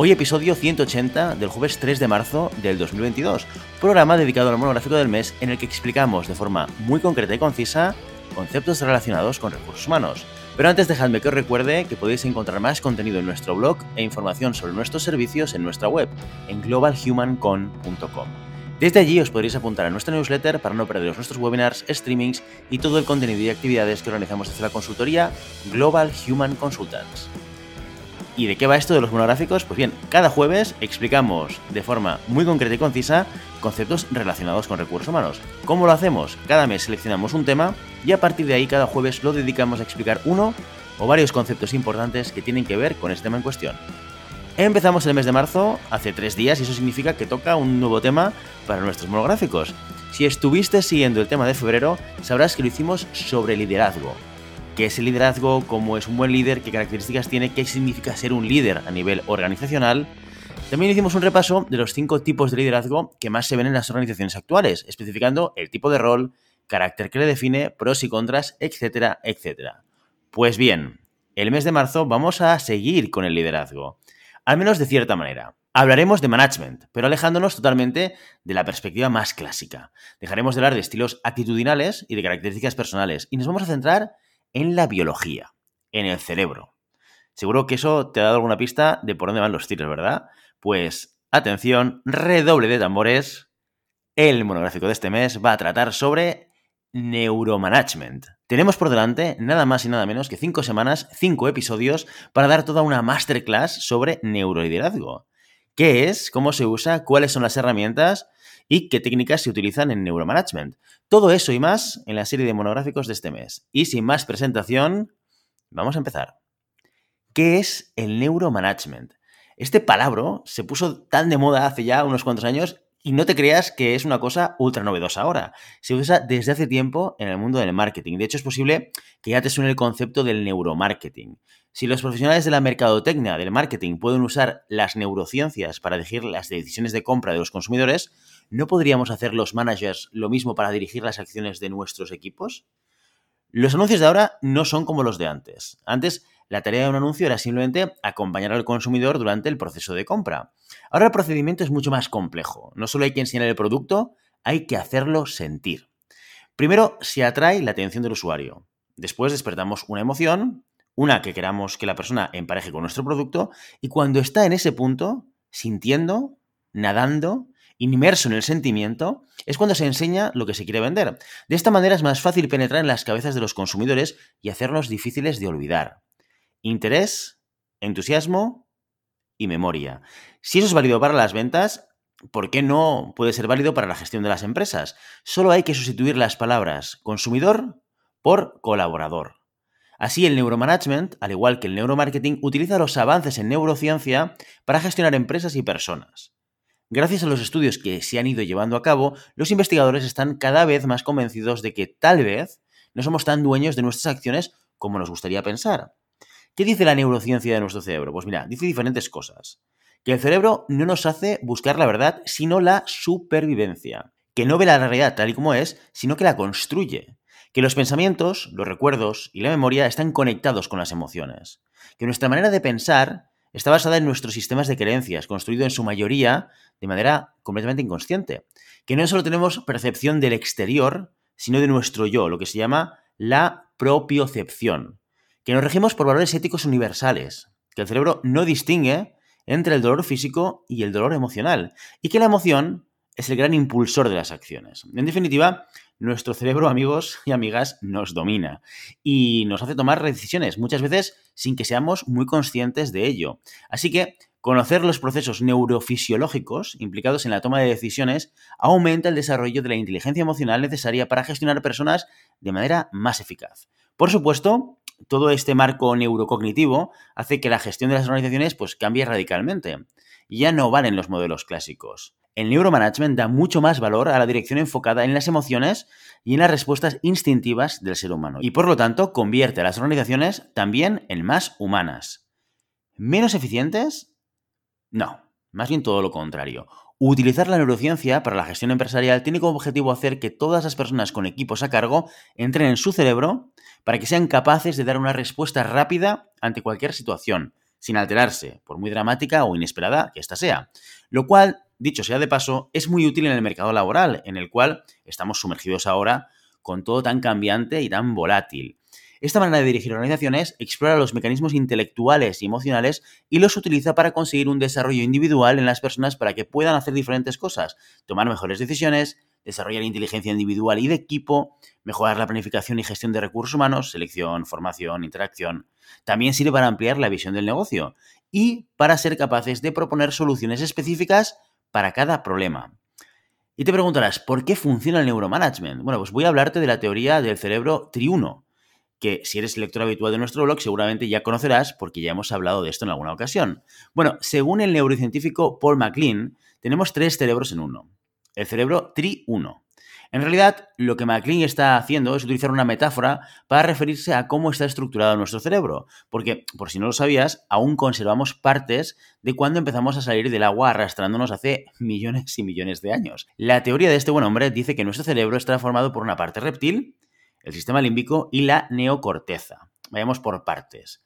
Hoy episodio 180 del jueves 3 de marzo del 2022, programa dedicado al monográfico del mes en el que explicamos de forma muy concreta y concisa conceptos relacionados con recursos humanos. Pero antes dejadme que os recuerde que podéis encontrar más contenido en nuestro blog e información sobre nuestros servicios en nuestra web, en globalhumancon.com. Desde allí os podréis apuntar a nuestra newsletter para no perderos nuestros webinars, streamings y todo el contenido y actividades que organizamos desde la consultoría Global Human Consultants. ¿Y de qué va esto de los monográficos? Pues bien, cada jueves explicamos de forma muy concreta y concisa conceptos relacionados con recursos humanos. ¿Cómo lo hacemos? Cada mes seleccionamos un tema y a partir de ahí cada jueves lo dedicamos a explicar uno o varios conceptos importantes que tienen que ver con este tema en cuestión. Empezamos el mes de marzo hace tres días y eso significa que toca un nuevo tema para nuestros monográficos. Si estuviste siguiendo el tema de febrero, sabrás que lo hicimos sobre liderazgo. ¿Qué es el liderazgo? ¿Cómo es un buen líder? ¿Qué características tiene? ¿Qué significa ser un líder a nivel organizacional? También hicimos un repaso de los cinco tipos de liderazgo que más se ven en las organizaciones actuales, especificando el tipo de rol, carácter que le define, pros y contras, etcétera, etcétera. Pues bien, el mes de marzo vamos a seguir con el liderazgo, al menos de cierta manera. Hablaremos de management, pero alejándonos totalmente de la perspectiva más clásica. Dejaremos de hablar de estilos actitudinales y de características personales y nos vamos a centrar en la biología, en el cerebro. Seguro que eso te ha dado alguna pista de por dónde van los tiros, ¿verdad? Pues atención, redoble de tambores. El monográfico de este mes va a tratar sobre neuromanagement. Tenemos por delante nada más y nada menos que cinco semanas, cinco episodios para dar toda una masterclass sobre neuroliderazgo. ¿Qué es? ¿Cómo se usa? ¿Cuáles son las herramientas? ¿Y qué técnicas se utilizan en neuromanagement? Todo eso y más en la serie de monográficos de este mes. Y sin más presentación, vamos a empezar. ¿Qué es el neuromanagement? Este palabra se puso tan de moda hace ya unos cuantos años y no te creas que es una cosa ultra novedosa ahora. Se usa desde hace tiempo en el mundo del marketing. De hecho, es posible que ya te suene el concepto del neuromarketing. Si los profesionales de la mercadotecnia, del marketing, pueden usar las neurociencias para dirigir las decisiones de compra de los consumidores, ¿no podríamos hacer los managers lo mismo para dirigir las acciones de nuestros equipos? Los anuncios de ahora no son como los de antes. Antes la tarea de un anuncio era simplemente acompañar al consumidor durante el proceso de compra. Ahora el procedimiento es mucho más complejo. No solo hay que enseñar el producto, hay que hacerlo sentir. Primero se atrae la atención del usuario. Después despertamos una emoción, una que queramos que la persona empareje con nuestro producto, y cuando está en ese punto, sintiendo, nadando, inmerso en el sentimiento, es cuando se enseña lo que se quiere vender. De esta manera es más fácil penetrar en las cabezas de los consumidores y hacerlos difíciles de olvidar interés, entusiasmo y memoria. Si eso es válido para las ventas, ¿por qué no puede ser válido para la gestión de las empresas? Solo hay que sustituir las palabras consumidor por colaborador. Así, el neuromanagement, al igual que el neuromarketing, utiliza los avances en neurociencia para gestionar empresas y personas. Gracias a los estudios que se han ido llevando a cabo, los investigadores están cada vez más convencidos de que tal vez no somos tan dueños de nuestras acciones como nos gustaría pensar. ¿Qué dice la neurociencia de nuestro cerebro? Pues mira, dice diferentes cosas. Que el cerebro no nos hace buscar la verdad, sino la supervivencia. Que no ve la realidad tal y como es, sino que la construye. Que los pensamientos, los recuerdos y la memoria están conectados con las emociones. Que nuestra manera de pensar está basada en nuestros sistemas de creencias, construido en su mayoría de manera completamente inconsciente. Que no solo tenemos percepción del exterior, sino de nuestro yo, lo que se llama la propiocepción que nos regimos por valores éticos universales, que el cerebro no distingue entre el dolor físico y el dolor emocional, y que la emoción es el gran impulsor de las acciones. En definitiva, nuestro cerebro, amigos y amigas, nos domina y nos hace tomar decisiones, muchas veces sin que seamos muy conscientes de ello. Así que conocer los procesos neurofisiológicos implicados en la toma de decisiones aumenta el desarrollo de la inteligencia emocional necesaria para gestionar personas de manera más eficaz. Por supuesto, todo este marco neurocognitivo hace que la gestión de las organizaciones pues, cambie radicalmente. ya no valen los modelos clásicos. El neuromanagement da mucho más valor a la dirección enfocada en las emociones y en las respuestas instintivas del ser humano, y por lo tanto convierte a las organizaciones también en más humanas. ¿Menos eficientes? No, más bien todo lo contrario. Utilizar la neurociencia para la gestión empresarial tiene como objetivo hacer que todas las personas con equipos a cargo entren en su cerebro para que sean capaces de dar una respuesta rápida ante cualquier situación, sin alterarse, por muy dramática o inesperada que ésta sea. Lo cual dicho sea de paso, es muy útil en el mercado laboral, en el cual estamos sumergidos ahora con todo tan cambiante y tan volátil. Esta manera de dirigir organizaciones explora los mecanismos intelectuales y emocionales y los utiliza para conseguir un desarrollo individual en las personas para que puedan hacer diferentes cosas, tomar mejores decisiones, desarrollar inteligencia individual y de equipo, mejorar la planificación y gestión de recursos humanos, selección, formación, interacción. También sirve para ampliar la visión del negocio y para ser capaces de proponer soluciones específicas para cada problema. Y te preguntarás, ¿por qué funciona el neuromanagement? Bueno, pues voy a hablarte de la teoría del cerebro triuno, que si eres lector habitual de nuestro blog seguramente ya conocerás porque ya hemos hablado de esto en alguna ocasión. Bueno, según el neurocientífico Paul MacLean, tenemos tres cerebros en uno. El cerebro tri-1, en realidad, lo que MacLean está haciendo es utilizar una metáfora para referirse a cómo está estructurado nuestro cerebro, porque, por si no lo sabías, aún conservamos partes de cuando empezamos a salir del agua arrastrándonos hace millones y millones de años. La teoría de este buen hombre dice que nuestro cerebro está formado por una parte reptil, el sistema límbico y la neocorteza. Vayamos por partes.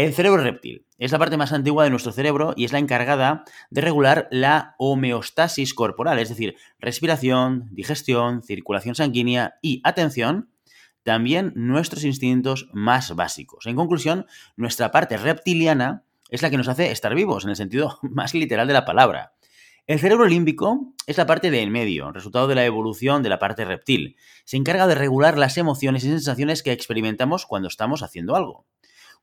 El cerebro reptil es la parte más antigua de nuestro cerebro y es la encargada de regular la homeostasis corporal, es decir, respiración, digestión, circulación sanguínea y, atención, también nuestros instintos más básicos. En conclusión, nuestra parte reptiliana es la que nos hace estar vivos, en el sentido más literal de la palabra. El cerebro límbico es la parte de en medio, resultado de la evolución de la parte reptil. Se encarga de regular las emociones y sensaciones que experimentamos cuando estamos haciendo algo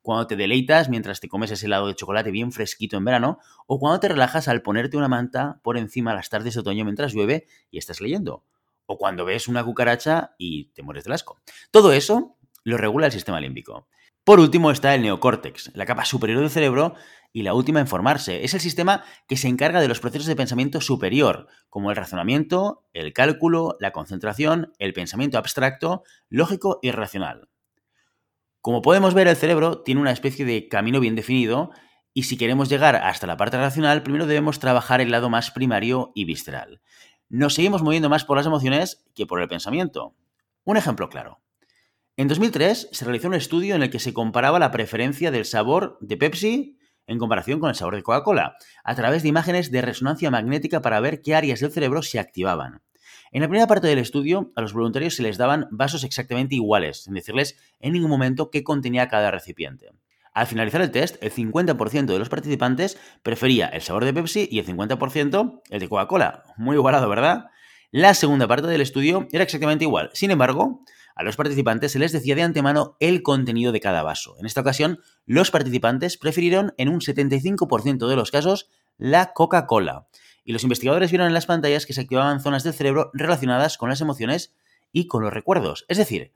cuando te deleitas mientras te comes ese helado de chocolate bien fresquito en verano, o cuando te relajas al ponerte una manta por encima las tardes de otoño mientras llueve y estás leyendo, o cuando ves una cucaracha y te mueres del asco. Todo eso lo regula el sistema límbico. Por último está el neocórtex, la capa superior del cerebro y la última en formarse. Es el sistema que se encarga de los procesos de pensamiento superior, como el razonamiento, el cálculo, la concentración, el pensamiento abstracto, lógico y racional. Como podemos ver, el cerebro tiene una especie de camino bien definido y si queremos llegar hasta la parte racional, primero debemos trabajar el lado más primario y visceral. Nos seguimos moviendo más por las emociones que por el pensamiento. Un ejemplo claro. En 2003 se realizó un estudio en el que se comparaba la preferencia del sabor de Pepsi en comparación con el sabor de Coca-Cola, a través de imágenes de resonancia magnética para ver qué áreas del cerebro se activaban. En la primera parte del estudio, a los voluntarios se les daban vasos exactamente iguales, sin decirles en ningún momento qué contenía cada recipiente. Al finalizar el test, el 50% de los participantes prefería el sabor de Pepsi y el 50% el de Coca-Cola. Muy igualado, ¿verdad? La segunda parte del estudio era exactamente igual. Sin embargo, a los participantes se les decía de antemano el contenido de cada vaso. En esta ocasión, los participantes prefirieron en un 75% de los casos la Coca-Cola y los investigadores vieron en las pantallas que se activaban zonas del cerebro relacionadas con las emociones y con los recuerdos. Es decir,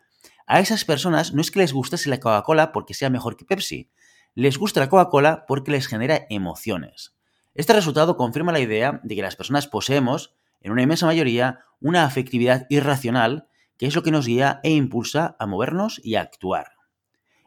a esas personas no es que les gustase la Coca-Cola porque sea mejor que Pepsi, les gusta la Coca-Cola porque les genera emociones. Este resultado confirma la idea de que las personas poseemos, en una inmensa mayoría, una afectividad irracional que es lo que nos guía e impulsa a movernos y a actuar.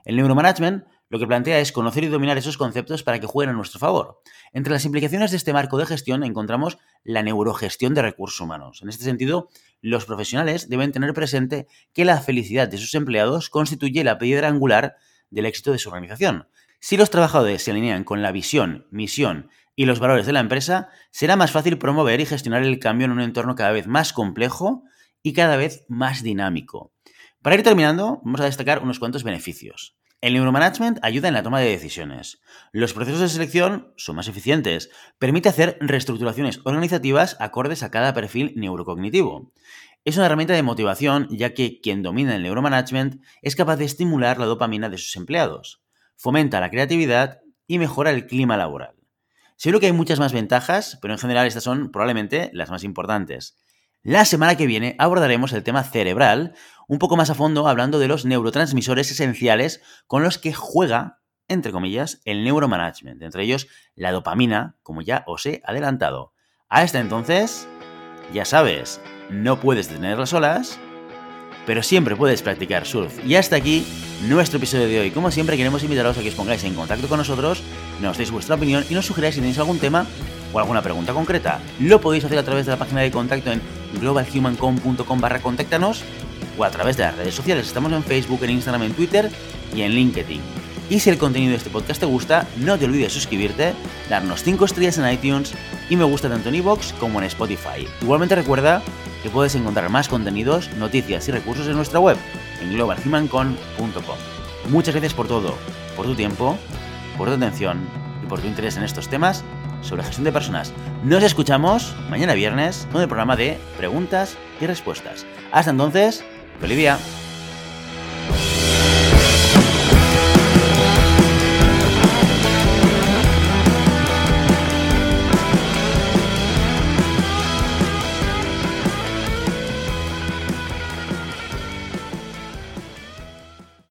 El neuromanagement lo que plantea es conocer y dominar esos conceptos para que jueguen a nuestro favor. Entre las implicaciones de este marco de gestión encontramos la neurogestión de recursos humanos. En este sentido, los profesionales deben tener presente que la felicidad de sus empleados constituye la piedra angular del éxito de su organización. Si los trabajadores se alinean con la visión, misión y los valores de la empresa, será más fácil promover y gestionar el cambio en un entorno cada vez más complejo y cada vez más dinámico. Para ir terminando, vamos a destacar unos cuantos beneficios. El neuromanagement ayuda en la toma de decisiones. Los procesos de selección son más eficientes. Permite hacer reestructuraciones organizativas acordes a cada perfil neurocognitivo. Es una herramienta de motivación ya que quien domina el neuromanagement es capaz de estimular la dopamina de sus empleados, fomenta la creatividad y mejora el clima laboral. Seguro que hay muchas más ventajas, pero en general estas son probablemente las más importantes. La semana que viene abordaremos el tema cerebral un poco más a fondo hablando de los neurotransmisores esenciales con los que juega entre comillas, el neuromanagement, entre ellos la dopamina, como ya os he adelantado. Hasta entonces, ya sabes, no puedes detener las olas, pero siempre puedes practicar surf. Y hasta aquí nuestro episodio de hoy. Como siempre, queremos invitaros a que os pongáis en contacto con nosotros, nos deis vuestra opinión y nos sugeráis si tenéis algún tema o alguna pregunta concreta. Lo podéis hacer a través de la página de contacto en globalhumancom.com barra contáctanos o a través de las redes sociales. Estamos en Facebook, en Instagram, en Twitter y en LinkedIn. Y si el contenido de este podcast te gusta, no te olvides de suscribirte, darnos 5 estrellas en iTunes y me gusta tanto en iVoox como en Spotify. Igualmente recuerda que puedes encontrar más contenidos, noticias y recursos en nuestra web, en globalhumancon.com. Muchas gracias por todo, por tu tiempo, por tu atención y por tu interés en estos temas sobre gestión de personas. Nos escuchamos mañana viernes con el programa de preguntas y respuestas. Hasta entonces, día.